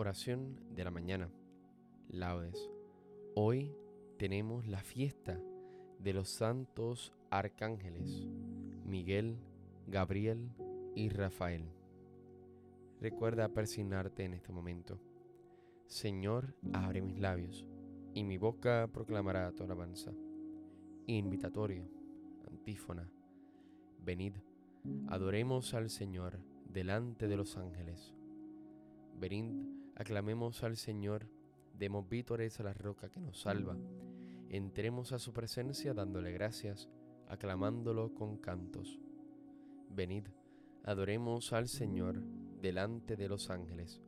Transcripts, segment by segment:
Oración de la mañana. Laudes. Hoy tenemos la fiesta de los santos arcángeles Miguel, Gabriel y Rafael. Recuerda persignarte en este momento. Señor, abre mis labios y mi boca proclamará tu alabanza. Invitatorio, antífona. Venid, adoremos al Señor delante de los ángeles. Venid, aclamemos al Señor, demos vítores a la roca que nos salva. Entremos a su presencia dándole gracias, aclamándolo con cantos. Venid, adoremos al Señor delante de los ángeles,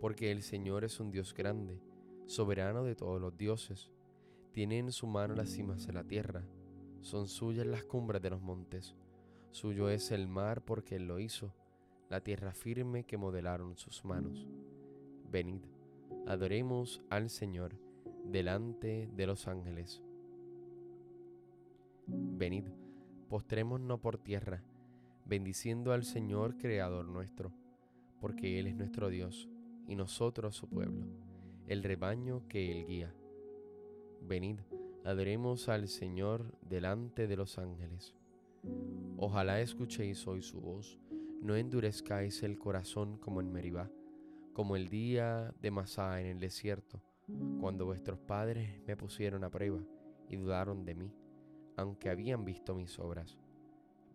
porque el Señor es un Dios grande, soberano de todos los dioses. Tiene en su mano las cimas de la tierra, son suyas las cumbres de los montes. Suyo es el mar porque Él lo hizo, la tierra firme que modelaron sus manos. Venid, adoremos al Señor delante de los ángeles. Venid, postrémonos por tierra, bendiciendo al Señor Creador nuestro, porque Él es nuestro Dios y nosotros su pueblo, el rebaño que Él guía. Venid, adoremos al Señor delante de los ángeles. Ojalá escuchéis hoy su voz, no endurezcáis el corazón como en Meribá, como el día de Masá en el desierto, cuando vuestros padres me pusieron a prueba y dudaron de mí, aunque habían visto mis obras.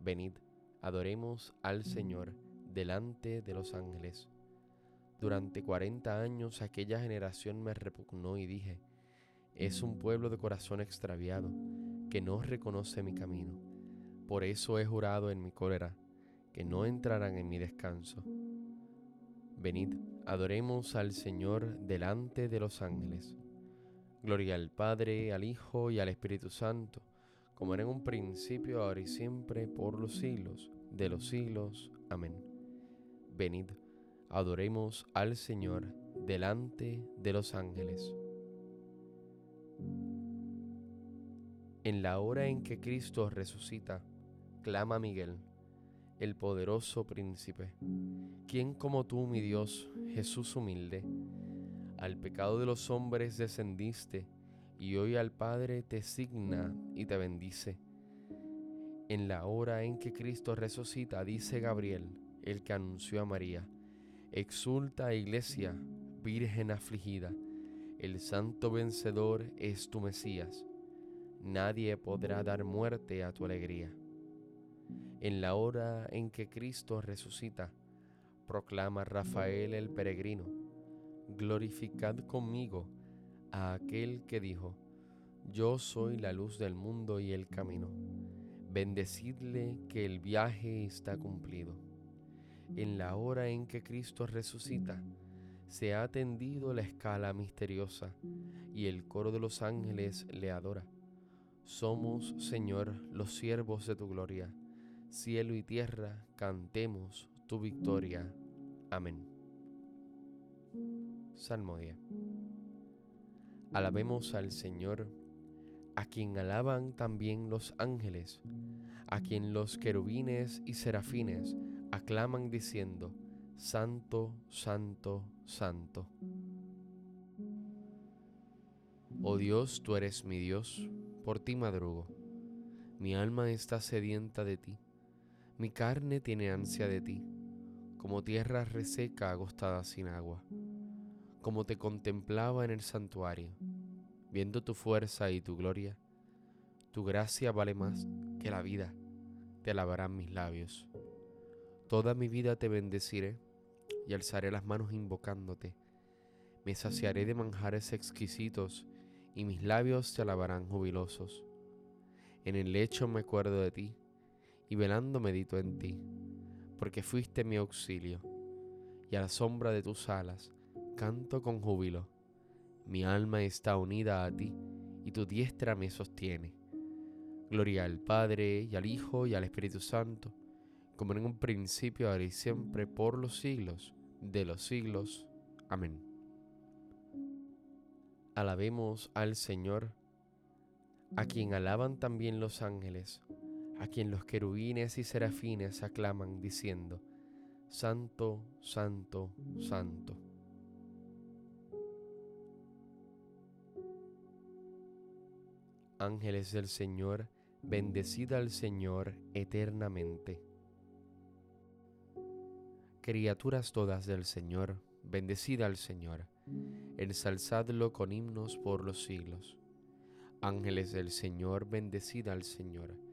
Venid, adoremos al Señor delante de los ángeles. Durante cuarenta años aquella generación me repugnó y dije, es un pueblo de corazón extraviado, que no reconoce mi camino. Por eso he jurado en mi cólera, que no entrarán en mi descanso. Venid, adoremos al Señor delante de los ángeles. Gloria al Padre, al Hijo y al Espíritu Santo, como era en un principio, ahora y siempre, por los siglos de los siglos. Amén. Venid, adoremos al Señor delante de los ángeles. En la hora en que Cristo resucita, clama Miguel el poderoso príncipe. ¿Quién como tú, mi Dios, Jesús humilde? Al pecado de los hombres descendiste, y hoy al Padre te signa y te bendice. En la hora en que Cristo resucita, dice Gabriel, el que anunció a María, exulta iglesia, virgen afligida, el santo vencedor es tu Mesías, nadie podrá dar muerte a tu alegría en la hora en que Cristo resucita, proclama Rafael el peregrino, glorificad conmigo a aquel que dijo, yo soy la luz del mundo y el camino. Bendecidle que el viaje está cumplido. En la hora en que Cristo resucita, se ha tendido la escala misteriosa y el coro de los ángeles le adora. Somos, Señor, los siervos de tu gloria cielo y tierra, cantemos tu victoria. Amén. Salmo 10. Alabemos al Señor, a quien alaban también los ángeles, a quien los querubines y serafines aclaman diciendo, Santo, Santo, Santo. Oh Dios, tú eres mi Dios, por ti madrugo. Mi alma está sedienta de ti mi carne tiene ansia de ti, como tierra reseca agostada sin agua, como te contemplaba en el santuario, viendo tu fuerza y tu gloria. Tu gracia vale más que la vida, te alabarán mis labios. Toda mi vida te bendeciré y alzaré las manos invocándote. Me saciaré de manjares exquisitos y mis labios te alabarán jubilosos. En el lecho me acuerdo de ti y velando medito en ti, porque fuiste mi auxilio, y a la sombra de tus alas canto con júbilo. Mi alma está unida a ti, y tu diestra me sostiene. Gloria al Padre, y al Hijo, y al Espíritu Santo, como en un principio, ahora y siempre, por los siglos de los siglos. Amén. Alabemos al Señor, a quien alaban también los ángeles a quien los querubines y serafines aclaman diciendo, Santo, Santo, Santo. Ángeles del Señor, bendecida al Señor eternamente. Criaturas todas del Señor, bendecida al Señor, ensalzadlo con himnos por los siglos. Ángeles del Señor, bendecida al Señor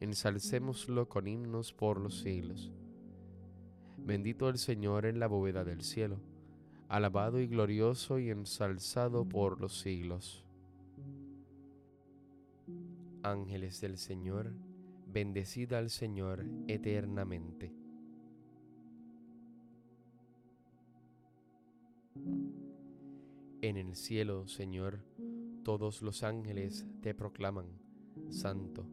Ensalcémoslo con himnos por los siglos. Bendito el Señor en la bóveda del cielo, alabado y glorioso y ensalzado por los siglos ángeles del Señor, bendecid al Señor eternamente. En el cielo, Señor, todos los ángeles te proclaman, Santo,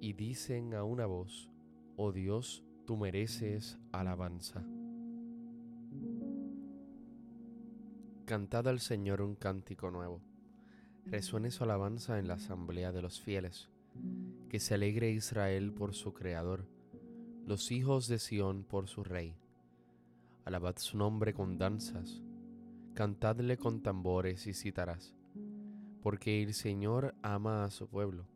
y dicen a una voz, Oh Dios, tú mereces alabanza. Cantad al Señor un cántico nuevo resuene su alabanza en la asamblea de los fieles. Que se alegre Israel por su Creador, los hijos de Sión por su Rey. Alabad su nombre con danzas, cantadle con tambores y cítaras, porque el Señor ama a su pueblo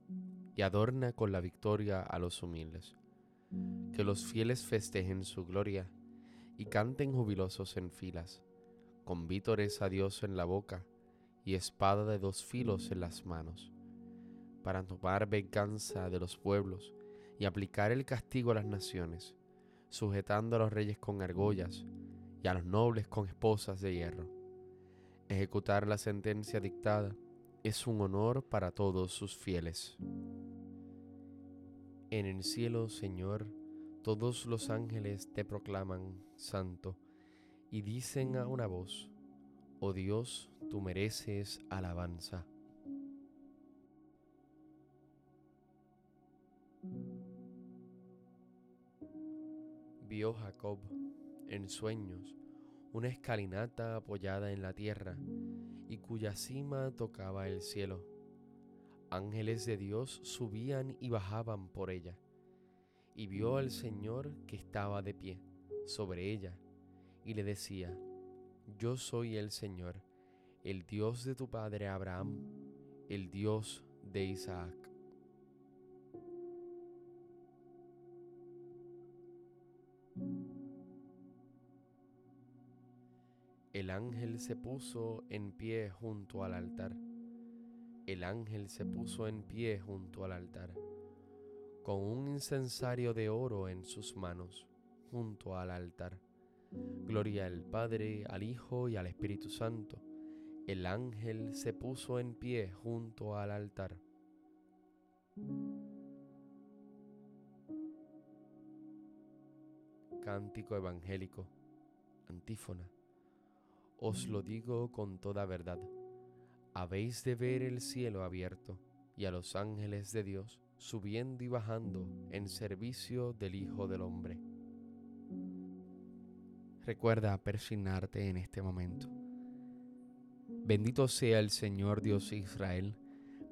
y adorna con la victoria a los humildes. Que los fieles festejen su gloria y canten jubilosos en filas, con vítores a Dios en la boca y espada de dos filos en las manos, para tomar venganza de los pueblos y aplicar el castigo a las naciones, sujetando a los reyes con argollas y a los nobles con esposas de hierro. Ejecutar la sentencia dictada es un honor para todos sus fieles. En el cielo, Señor, todos los ángeles te proclaman santo y dicen a una voz, Oh Dios, tú mereces alabanza. Vio Jacob en sueños una escalinata apoyada en la tierra y cuya cima tocaba el cielo. Ángeles de Dios subían y bajaban por ella, y vio al Señor que estaba de pie sobre ella, y le decía, Yo soy el Señor, el Dios de tu padre Abraham, el Dios de Isaac. El ángel se puso en pie junto al altar. El ángel se puso en pie junto al altar, con un incensario de oro en sus manos, junto al altar. Gloria al Padre, al Hijo y al Espíritu Santo. El ángel se puso en pie junto al altar. Cántico evangélico. Antífona. Os lo digo con toda verdad. Habéis de ver el cielo abierto y a los ángeles de Dios subiendo y bajando en servicio del Hijo del Hombre. Recuerda persignarte en este momento. Bendito sea el Señor Dios Israel,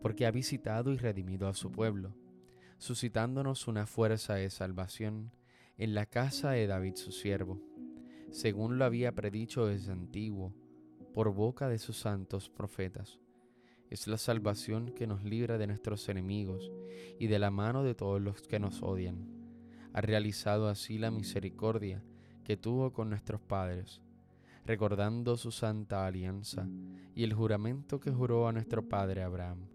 porque ha visitado y redimido a su pueblo, suscitándonos una fuerza de salvación en la casa de David su siervo, según lo había predicho desde antiguo, por boca de sus santos profetas es la salvación que nos libra de nuestros enemigos y de la mano de todos los que nos odian. Ha realizado así la misericordia que tuvo con nuestros padres, recordando su santa alianza y el juramento que juró a nuestro padre Abraham,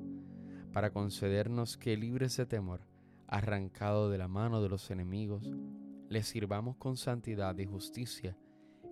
para concedernos que libres de temor, arrancado de la mano de los enemigos, le sirvamos con santidad y justicia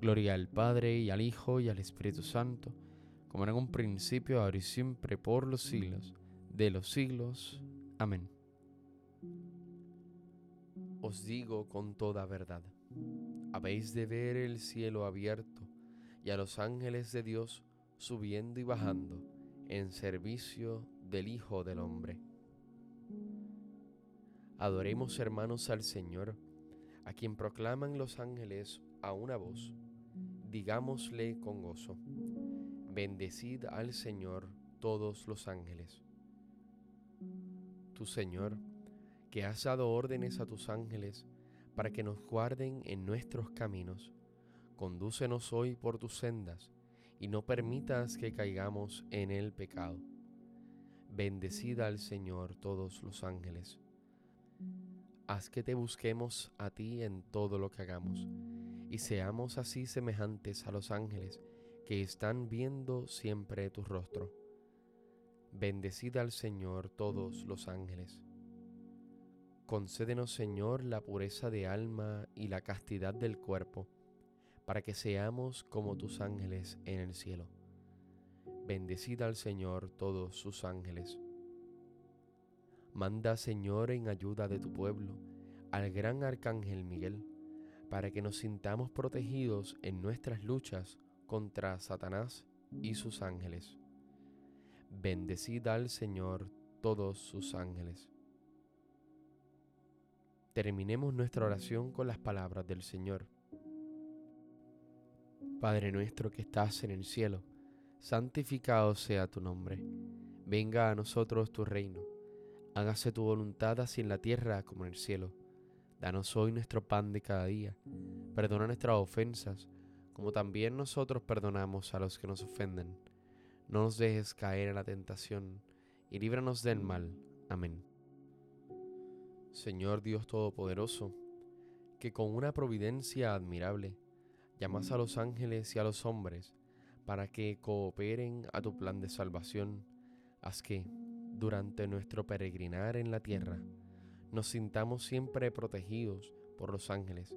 Gloria al Padre y al Hijo y al Espíritu Santo, como en un principio, ahora y siempre, por los siglos de los siglos. Amén. Os digo con toda verdad, habéis de ver el cielo abierto y a los ángeles de Dios subiendo y bajando en servicio del Hijo del Hombre. Adoremos hermanos al Señor, a quien proclaman los ángeles a una voz. Digámosle con gozo Bendecid al Señor todos los ángeles. Tu Señor, que has dado órdenes a tus ángeles para que nos guarden en nuestros caminos, condúcenos hoy por tus sendas y no permitas que caigamos en el pecado. Bendecid al Señor todos los ángeles. Haz que te busquemos a ti en todo lo que hagamos y seamos así semejantes a los ángeles que están viendo siempre tu rostro. Bendecida al Señor todos los ángeles. Concédenos, Señor, la pureza de alma y la castidad del cuerpo, para que seamos como tus ángeles en el cielo. Bendecida al Señor todos sus ángeles. Manda, Señor, en ayuda de tu pueblo, al gran arcángel Miguel, para que nos sintamos protegidos en nuestras luchas contra Satanás y sus ángeles. Bendecid al Señor todos sus ángeles. Terminemos nuestra oración con las palabras del Señor. Padre nuestro que estás en el cielo, santificado sea tu nombre. Venga a nosotros tu reino. Hágase tu voluntad así en la tierra como en el cielo. Danos hoy nuestro pan de cada día. Perdona nuestras ofensas como también nosotros perdonamos a los que nos ofenden. No nos dejes caer en la tentación, y líbranos del mal. Amén. Señor Dios Todopoderoso, que con una providencia admirable llamas a los ángeles y a los hombres para que cooperen a tu plan de salvación, haz que, durante nuestro peregrinar en la tierra, nos sintamos siempre protegidos por los ángeles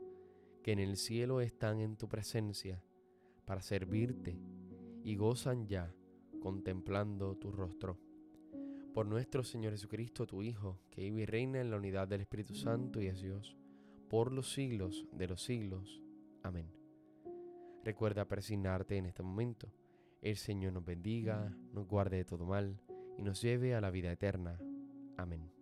que en el cielo están en tu presencia para servirte y gozan ya contemplando tu rostro. Por nuestro Señor Jesucristo, tu Hijo, que vive y reina en la unidad del Espíritu Santo y es Dios, por los siglos de los siglos. Amén. Recuerda persignarte en este momento. El Señor nos bendiga, nos guarde de todo mal y nos lleve a la vida eterna. Amén.